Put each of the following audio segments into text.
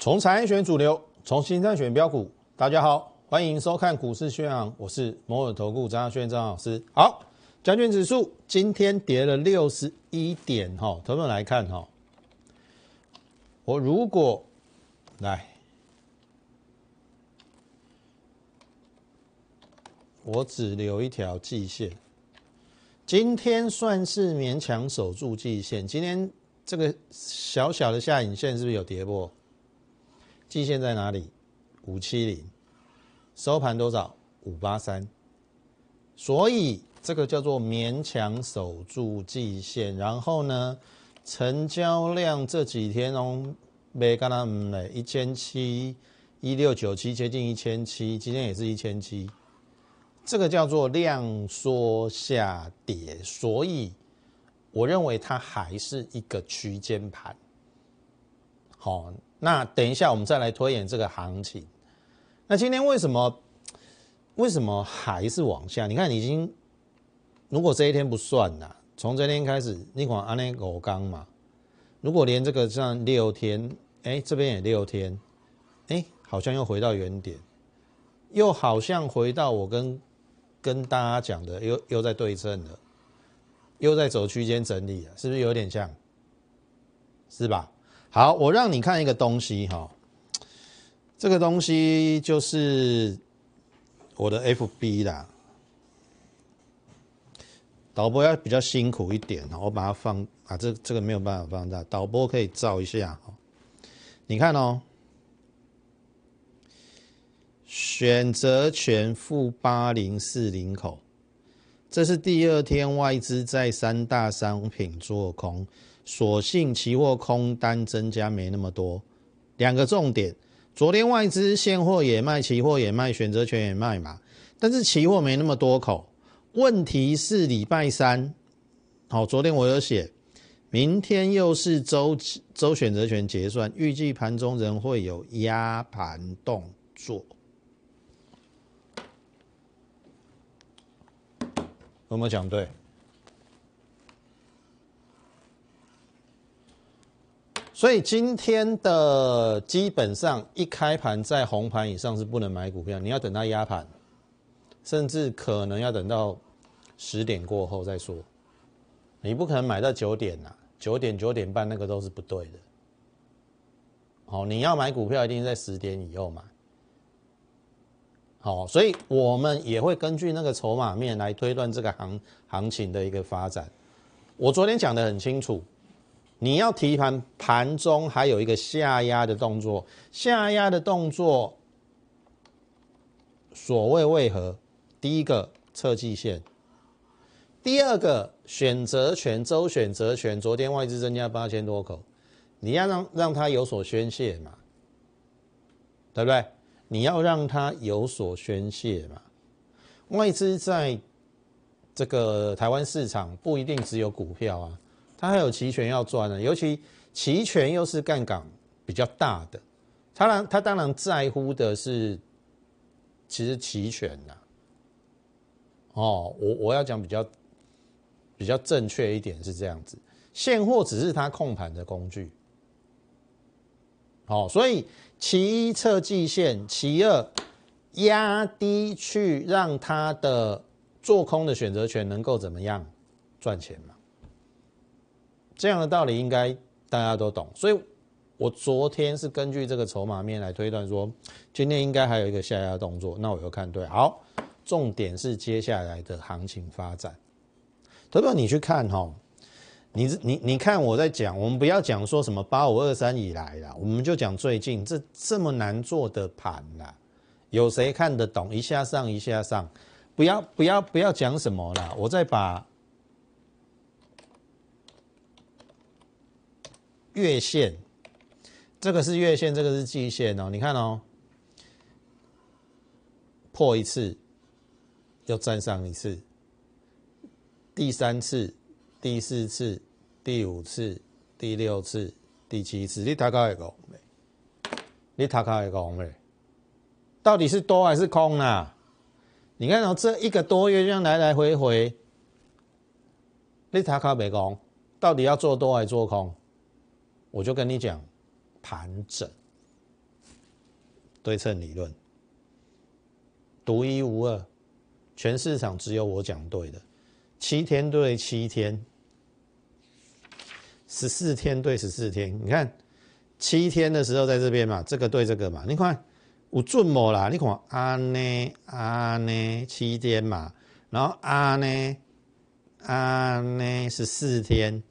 从产业选主流，从新三选标股。大家好，欢迎收看股市宣扬，我是摩尔投顾张亚轩张老师。好，加权指数今天跌了六十一点哈，投们来看哈，我如果来，我只留一条季线，今天算是勉强守住季线。今天这个小小的下影线是不是有跌破？季线在哪里？五七零，收盘多少？五八三。所以这个叫做勉强守住季线。然后呢，成交量这几天哦，没干他们嘞，一千七，一六九七，接近一千七，今天也是一千七。这个叫做量缩下跌，所以我认为它还是一个区间盘。好。那等一下，我们再来推演这个行情。那今天为什么为什么还是往下？你看，已经如果这一天不算呐，从这天开始，你看安内狗刚嘛，如果连这个像六天，哎，这边也六天，哎，好像又回到原点，又好像回到我跟跟大家讲的，又又在对称了，又在走区间整理了，是不是有点像？是吧？好，我让你看一个东西哈，这个东西就是我的 FB 啦。导播要比较辛苦一点我把它放啊，这这个没有办法放大，导播可以照一下哈。你看哦，选择权负八零四零口，这是第二天外资在三大商品做空。所幸期货空单增加没那么多，两个重点。昨天外资现货也卖，期货也卖，选择权也卖嘛。但是期货没那么多口。问题是礼拜三，好，昨天我有写，明天又是周周选择权结算，预计盘中仍会有压盘动作。有没有讲对？所以今天的基本上一开盘在红盘以上是不能买股票，你要等到压盘，甚至可能要等到十点过后再说。你不可能买到九点呐，九点九点半那个都是不对的。好，你要买股票一定在十点以后买。好，所以我们也会根据那个筹码面来推断这个行行情的一个发展。我昨天讲的很清楚。你要提盘，盘中还有一个下压的动作，下压的动作，所谓为何？第一个测季线，第二个选择权周选择权，昨天外资增加八千多口，你要让让它有所宣泄嘛，对不对？你要让它有所宣泄嘛，外资在这个台湾市场不一定只有股票啊。他还有期权要赚呢，尤其期权又是杠杆比较大的，他然他当然在乎的是，其实期权呐，哦，我我要讲比较比较正确一点是这样子，现货只是他控盘的工具，好，所以其一测季线，其二压低去让他的做空的选择权能够怎么样赚钱嘛。这样的道理应该大家都懂，所以我昨天是根据这个筹码面来推断说，今天应该还有一个下压动作，那我又看对。好，重点是接下来的行情发展。特别你去看哈，你你你看我在讲，我们不要讲说什么八五二三以来啦，我们就讲最近这这么难做的盘啦，有谁看得懂？一下上一下上，不要不要不要讲什么啦，我再把。月线，这个是月线，这个是季线哦。你看哦，破一次，又站上一次，第三次、第四次、第五次、第六次、第七次，你大概会讲没？你大概会讲没？到底是多还是空啊？你看哦，这一个多月这样来来回回，你大概没讲，到底要做多还是做空？我就跟你讲，盘整，对称理论，独一无二，全市场只有我讲对的，七天对七天，十四天对十四天，你看七天的时候在这边嘛，这个对这个嘛，你看有准无啦？你看啊呢啊呢七天嘛，然后啊呢啊呢十四天。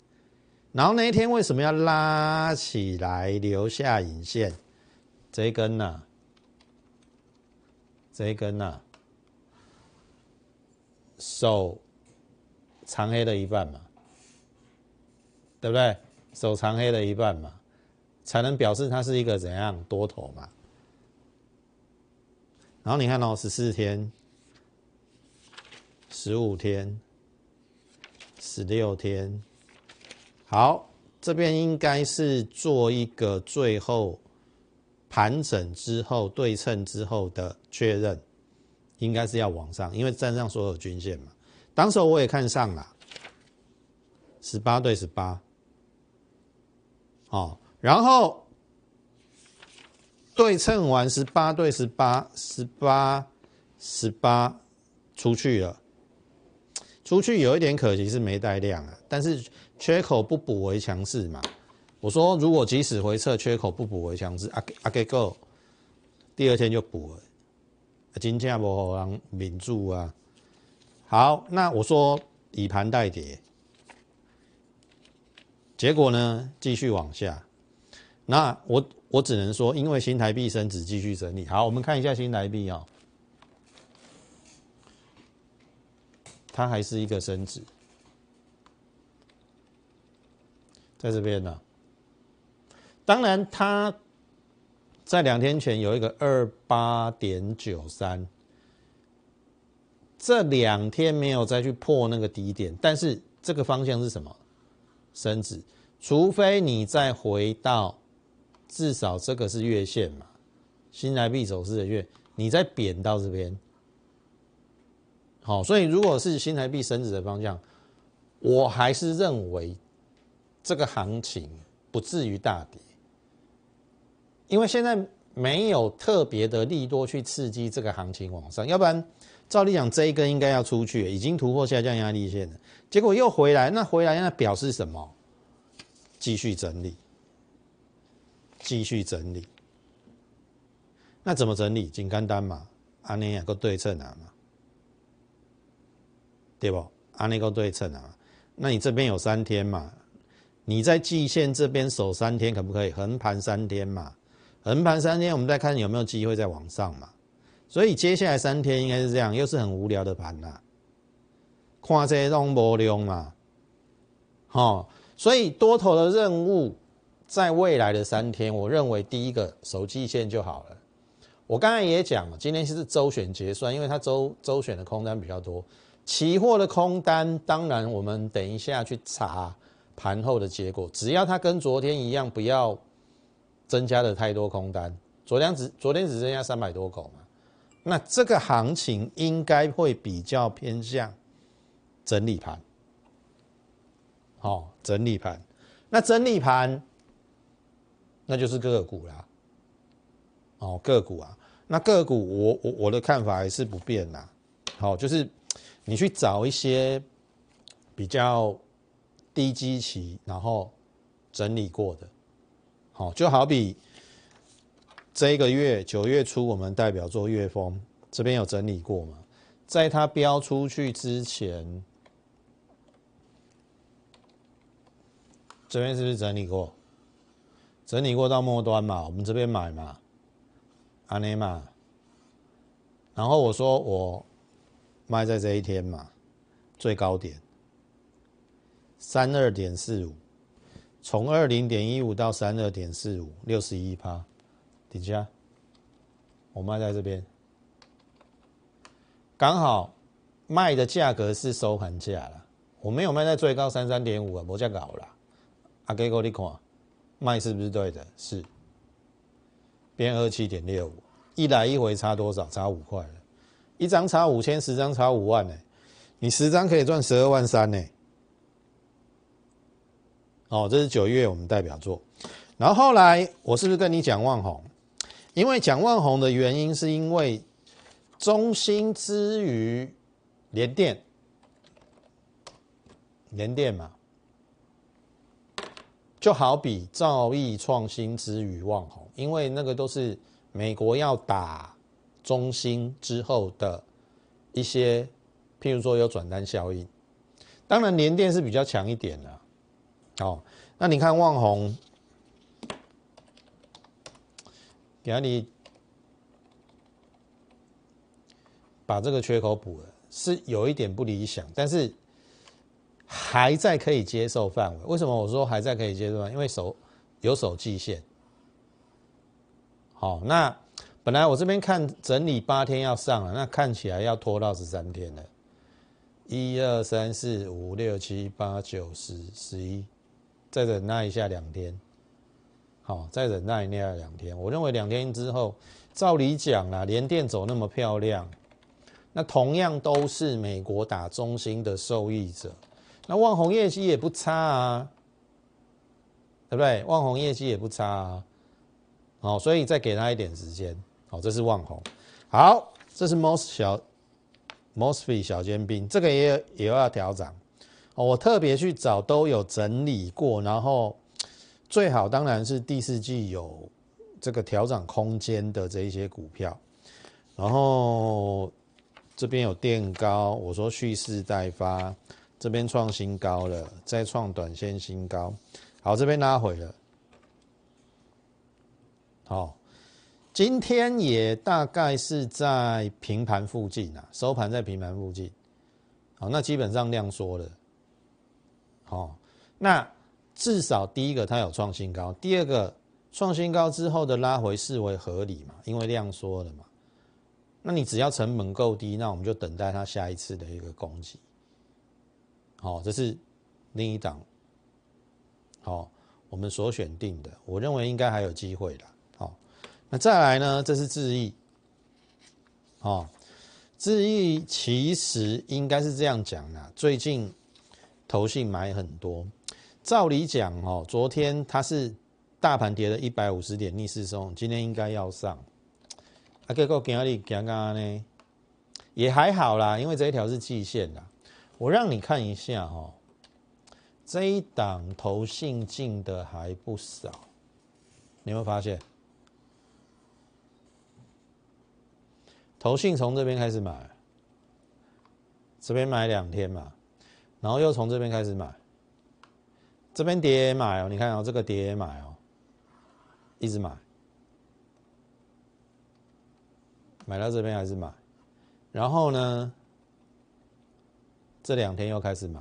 然后那一天为什么要拉起来留下影线？这一根呐，这一根呐，手长黑的一半嘛，对不对？手长黑的一半嘛，才能表示它是一个怎样多头嘛。然后你看到十四天、十五天、十六天。好，这边应该是做一个最后盘整之后对称之后的确认，应该是要往上，因为站上所有均线嘛。当时我也看上了，十八对十八，哦，然后对称完十八对十八，十八十八出去了，出去有一点可惜是没带量啊，但是。缺口不补为强势嘛？我说如果即使回撤，缺口不补为强势，阿阿给够，第二天就补了，金价不好让抿住啊。好，那我说以盘代跌，结果呢继续往下。那我我只能说，因为新台币升值，继续整理。好，我们看一下新台币啊，它还是一个升值。在这边呢，当然，它在两天前有一个二八点九三，这两天没有再去破那个低点，但是这个方向是什么？升值，除非你再回到至少这个是月线嘛，新台币走势的月，你再贬到这边，好，所以如果是新台币升值的方向，我还是认为。这个行情不至于大跌，因为现在没有特别的利多去刺激这个行情往上，要不然照理讲这一根应该要出去，已经突破下降压力线了，结果又回来，那回来那表示什么？继续整理，继续整理，那怎么整理？紧干单嘛，安尼也个对称啊嘛，对不？安尼个对称啊，那你这边有三天嘛？你在季线这边守三天可不可以？横盘三天嘛，横盘三天，我们再看有没有机会再往上嘛。所以接下来三天应该是这样，又是很无聊的盘呐。看这种波量嘛，好，所以多头的任务在未来的三天，我认为第一个守季线就好了。我刚才也讲了，今天是周选结算，因为它周周选的空单比较多，期货的空单，当然我们等一下去查。盘后的结果，只要它跟昨天一样，不要增加的太多空单。昨天只昨天只剩下三百多口嘛，那这个行情应该会比较偏向整理盘。好，整理盘，那整理盘那就是个股啦。哦，个股啊，那个股我我我的看法还是不变啦。好，就是你去找一些比较。低基期，然后整理过的，好，就好比这一个月九月初，我们代表做月峰，这边有整理过嘛？在它标出去之前，这边是不是整理过？整理过到末端嘛？我们这边买嘛？安内嘛？然后我说我卖在这一天嘛，最高点。三二点四五，从二零点一五到三二点四五，六十一趴，底下，我卖在这边，刚好卖的价格是收盘价了，我没有卖在最高三三点五啊，没价搞了，阿给哥你看，卖是不是对的？是，变二七点六五，一来一回差多少？差五块了，一张差五千，十张差五万呢，你十张可以赚十二万三呢。哦，这是九月我们代表作，然后后来我是不是跟你讲万红？因为讲万红的原因，是因为中兴之于联电，联电嘛，就好比兆易创新之于万红，因为那个都是美国要打中兴之后的一些，譬如说有转单效应。当然联电是比较强一点的，哦，那你看万红。给你把这个缺口补了，是有一点不理想，但是还在可以接受范围。为什么我说还在可以接受？因为手有手季线。好，那本来我这边看整理八天要上了，那看起来要拖到十三天了。一二三四五六七八九十十一，再忍耐一下两天。好，再忍耐一下两天。我认为两天之后，照理讲啊，连电走那么漂亮，那同样都是美国打中心的受益者。那万宏业绩也不差啊，对不对？万宏业绩也不差啊。好，所以再给他一点时间。好，这是万宏。好，这是 most 小 mosfet 小尖兵，这个也也要调整。哦，我特别去找都有整理过，然后。最好当然是第四季有这个调整空间的这一些股票，然后这边有垫高，我说蓄势待发，这边创新高了，再创短线新高，好，这边拉回了，好，今天也大概是在平盘附近啊，收盘在平盘附近，好，那基本上量缩了，好，那。至少第一个它有创新高，第二个创新高之后的拉回视为合理嘛？因为量缩了嘛。那你只要成本够低，那我们就等待它下一次的一个攻击。好，这是另一档。好，我们所选定的，我认为应该还有机会的。好，那再来呢？这是智毅。哦，智毅其实应该是这样讲的，最近投信买很多。照理讲，哦，昨天它是大盘跌了一百五十点逆势松，今天应该要上。啊，结果今日刚刚呢，也还好啦，因为这一条是季线的。我让你看一下，哦，这一档投信进的还不少，你有没有发现？投信从这边开始买，这边买两天嘛，然后又从这边开始买。这边跌买哦，你看哦，这个跌买哦，一直买，买到这边还是买，然后呢，这两天又开始买，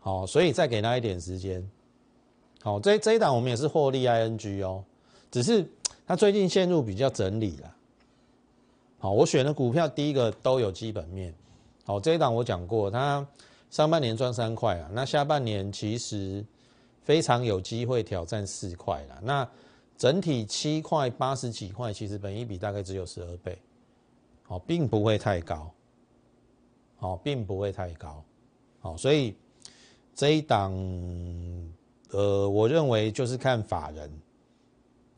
好，所以再给他一点时间，好，这这一档我们也是获利 ing 哦，只是它最近陷入比较整理了，好，我选的股票第一个都有基本面，好，这一档我讲过它。上半年赚三块啊，那下半年其实非常有机会挑战四块了。那整体七块八十几块，其实本一比大概只有十二倍，好，并不会太高，好，并不会太高，好，所以这一档，呃，我认为就是看法人，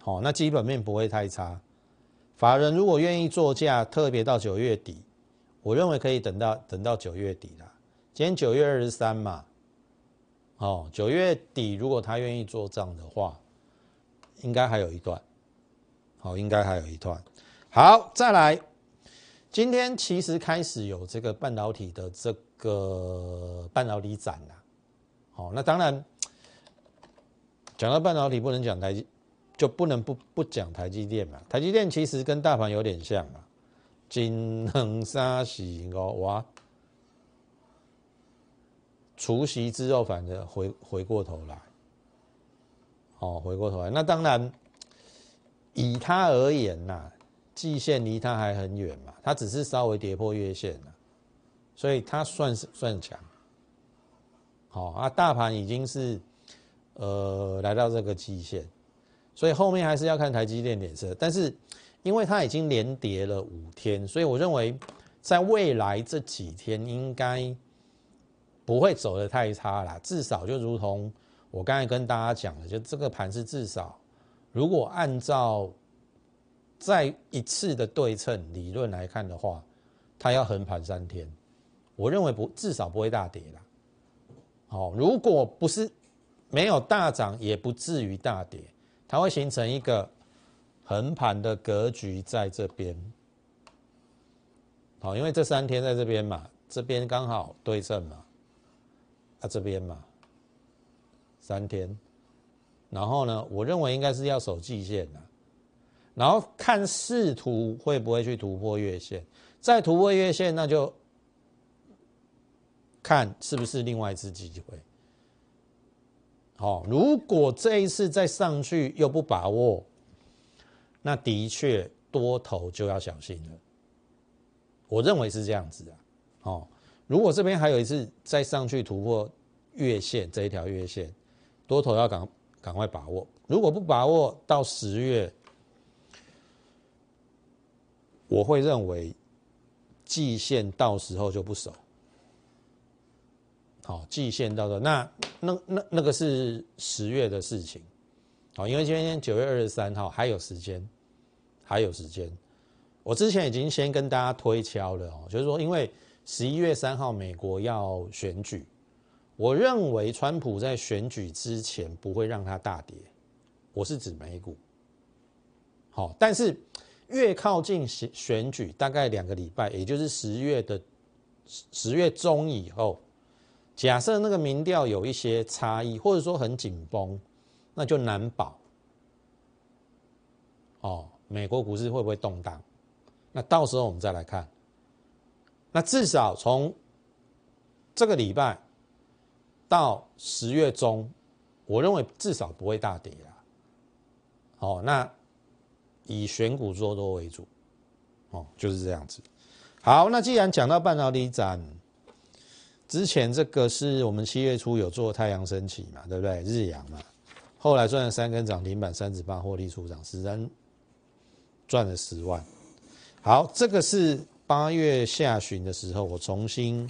好，那基本面不会太差。法人如果愿意做价，特别到九月底，我认为可以等到等到九月底了。今天九月二十三嘛，哦，九月底如果他愿意做账的话，应该还有一段，好，应该还有一段。好，再来，今天其实开始有这个半导体的这个半导体展了，好，那当然讲到半导体不能讲台，就不能不不讲台积电嘛。台积电其实跟大盘有点像啊，金恒三喜五哇。除夕之后，反正回回过头来，哦，回过头来，那当然，以他而言呐，季线离他还很远嘛，他只是稍微跌破月线了，所以它算是算强。好啊，大盘已经是呃来到这个季线，所以后面还是要看台积电脸色。但是因为它已经连跌了五天，所以我认为在未来这几天应该。不会走得太差啦，至少就如同我刚才跟大家讲的，就这个盘是至少如果按照再一次的对称理论来看的话，它要横盘三天，我认为不至少不会大跌啦。好，如果不是没有大涨，也不至于大跌，它会形成一个横盘的格局在这边。好，因为这三天在这边嘛，这边刚好对称嘛，啊这边嘛，三天，然后呢，我认为应该是要守季线的，然后看视图会不会去突破月线，再突破月线，那就看是不是另外一次机会。好，如果这一次再上去又不把握，那的确多头就要小心了。我认为是这样子啊，哦，如果这边还有一次再上去突破月线这一条月线，多头要赶赶快把握。如果不把握，到十月，我会认为季线到时候就不守。好，季线到的那那那那个是十月的事情，好，因为今天九月二十三号还有时间，还有时间。我之前已经先跟大家推敲了哦，就是说，因为十一月三号美国要选举，我认为川普在选举之前不会让它大跌，我是指美股。好，但是越靠近选选举，大概两个礼拜，也就是十月的十月中以后，假设那个民调有一些差异，或者说很紧绷，那就难保哦，美国股市会不会动荡？那到时候我们再来看，那至少从这个礼拜到十月中，我认为至少不会大跌啦。哦，那以选股做多为主，哦，就是这样子。好，那既然讲到半导体展，之前这个是我们七月初有做太阳升起嘛，对不对？日阳嘛，后来赚了三根涨停板，三指八获利出场，实人赚了十万。好，这个是八月下旬的时候，我重新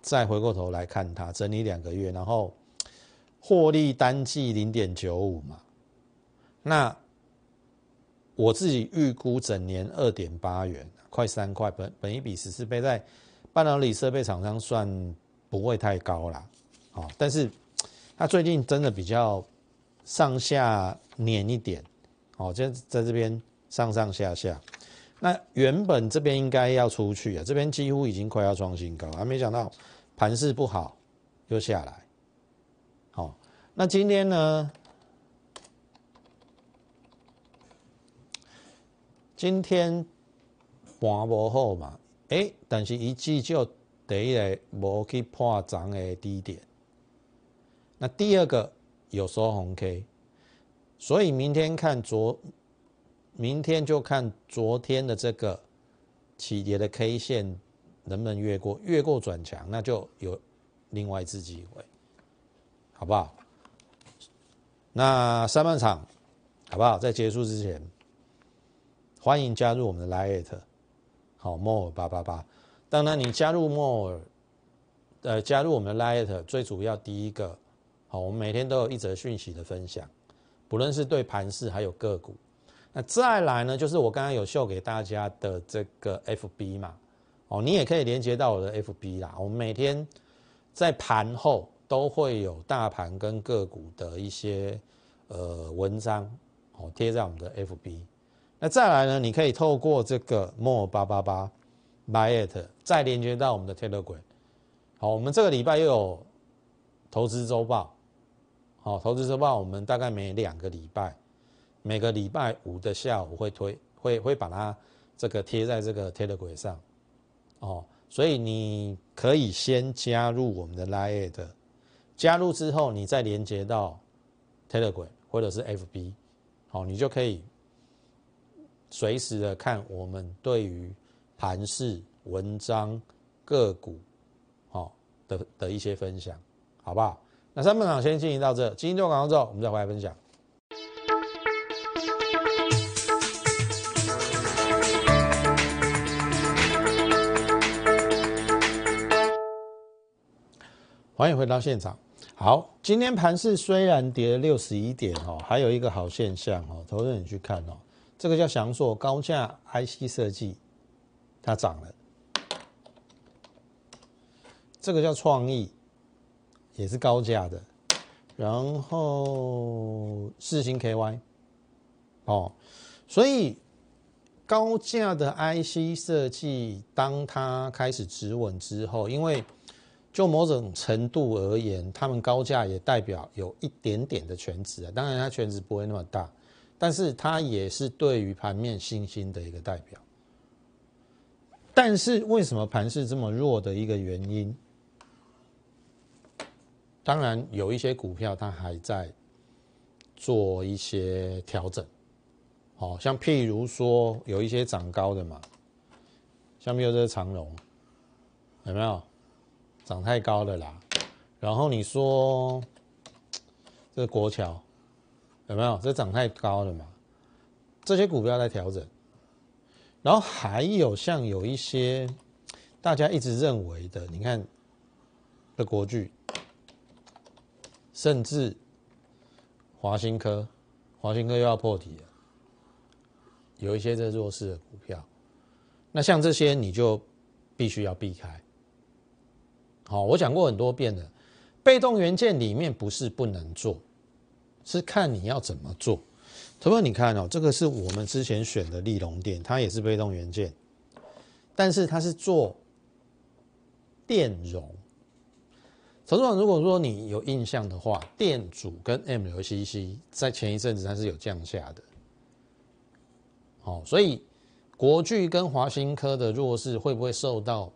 再回过头来看它，整理两个月，然后获利单季零点九五嘛，那我自己预估整年二点八元，快三块，本本一比十四倍，在半导体设备厂商算不会太高啦。好，但是它最近真的比较上下碾一点，好，在在这边上上下下。那原本这边应该要出去啊，这边几乎已经快要创新高，还没想到盘势不好又下来。好，那今天呢？今天盘无好嘛？哎，但是一季就第一个无去破涨的低点。那第二个有收红 K，所以明天看昨。明天就看昨天的这个起跌的 K 线能不能越过，越过转强，那就有另外一次机会，好不好？那上半场好不好？在结束之前，欢迎加入我们的 Lite，好 More 八八八。当然，你加入 More，呃，加入我们的 Lite，最主要第一个，好，我们每天都有一则讯息的分享，不论是对盘势还有个股。那再来呢，就是我刚刚有秀给大家的这个 FB 嘛，哦，你也可以连接到我的 FB 啦。我们每天在盘后都会有大盘跟个股的一些呃文章哦贴在我们的 FB。那再来呢，你可以透过这个 more 八八八 buy it 再连接到我们的 Telegram。好，我们这个礼拜又有投资周报，好，投资周报我们大概每两个礼拜。每个礼拜五的下午会推，会会把它这个贴在这个 tele 轨上，哦，所以你可以先加入我们的 Line，加入之后你再连接到 Telegram 或者是 FB，好，你就可以随时的看我们对于盘市文章个股，好，的的一些分享，好不好？那三本场先进行到这，今天做广告之后，我们再回来分享。欢迎回到现场。好，今天盘市虽然跌了六十一点哦，还有一个好现象哦，投资人去看哦，这个叫翔硕高价 IC 设计，它涨了。这个叫创意，也是高价的。然后四星 KY，哦，所以高价的 IC 设计，当它开始止稳之后，因为就某种程度而言，他们高价也代表有一点点的全值啊。当然，它全值不会那么大，但是它也是对于盘面信心的一个代表。但是，为什么盘势这么弱的一个原因？当然，有一些股票它还在做一些调整，好像譬如说有一些涨高的嘛，像比如这个长荣，有没有？涨太高了啦，然后你说这个国桥有没有？这涨太高了嘛？这些股票在调整，然后还有像有一些大家一直认为的，你看的国巨，甚至华新科，华新科又要破底了，有一些这弱势的股票，那像这些你就必须要避开。好，我讲过很多遍了，被动元件里面不是不能做，是看你要怎么做。同学你看哦，这个是我们之前选的利隆电，它也是被动元件，但是它是做电容。陈总，如果说你有印象的话，电阻跟 MLCC 在前一阵子它是有降下的。哦，所以国巨跟华新科的弱势会不会受到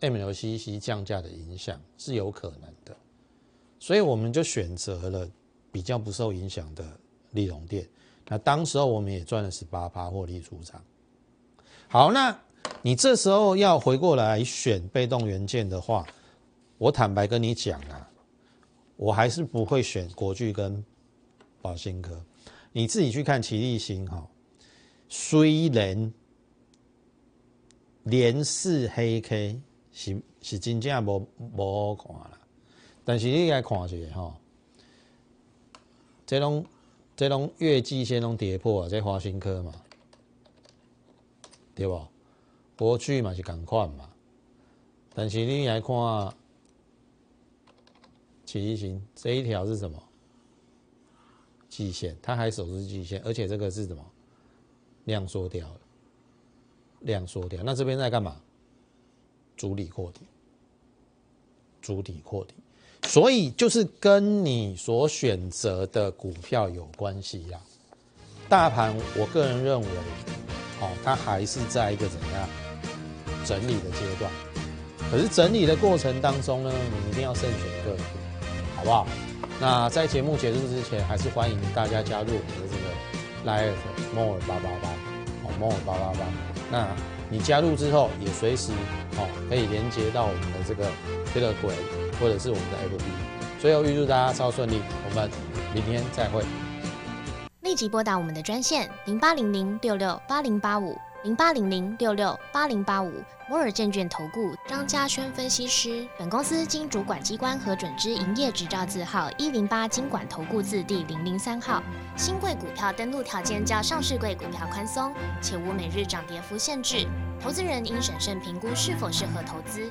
？MLCC 降价的影响是有可能的，所以我们就选择了比较不受影响的利隆电。那当时候我们也赚了十八趴获利出场。好，那你这时候要回过来选被动元件的话，我坦白跟你讲啊，我还是不会选国巨跟宝兴科。你自己去看奇力新哈，虽然连四黑 K。是是真正无无好看啦，但是你该看一下哈，这种这种月季线拢跌破啊，这华新科嘛，对不？过去嘛是共款嘛，但是你来看，行行行这一条是什么？季线，它还守住季线，而且这个是什么？量缩掉了，量缩掉，那这边在干嘛？主底扩底，主底扩底，所以就是跟你所选择的股票有关系呀。大盘，我个人认为，哦，它还是在一个怎样整理的阶段。可是整理的过程当中呢，你一定要慎选个股，不好？那在节目结束之前，还是欢迎大家加入我们的这个 Live More 八八八，哦，More 八八八。那。你加入之后，也随时哦可以连接到我们的这个 Telegram 或者是我们的 FB。最后预祝大家超顺利，我们明天再会。立即拨打我们的专线零八零零六六八零八五零八零零六六八零八五摩尔证券投顾张嘉轩分析师。本公司经主管机关核准之营业执照字号一零八经管投顾字第零零三号。新贵股票登录条件较上市贵股票宽松，且无每日涨跌幅限制。投资人应审慎评估是否适合投资。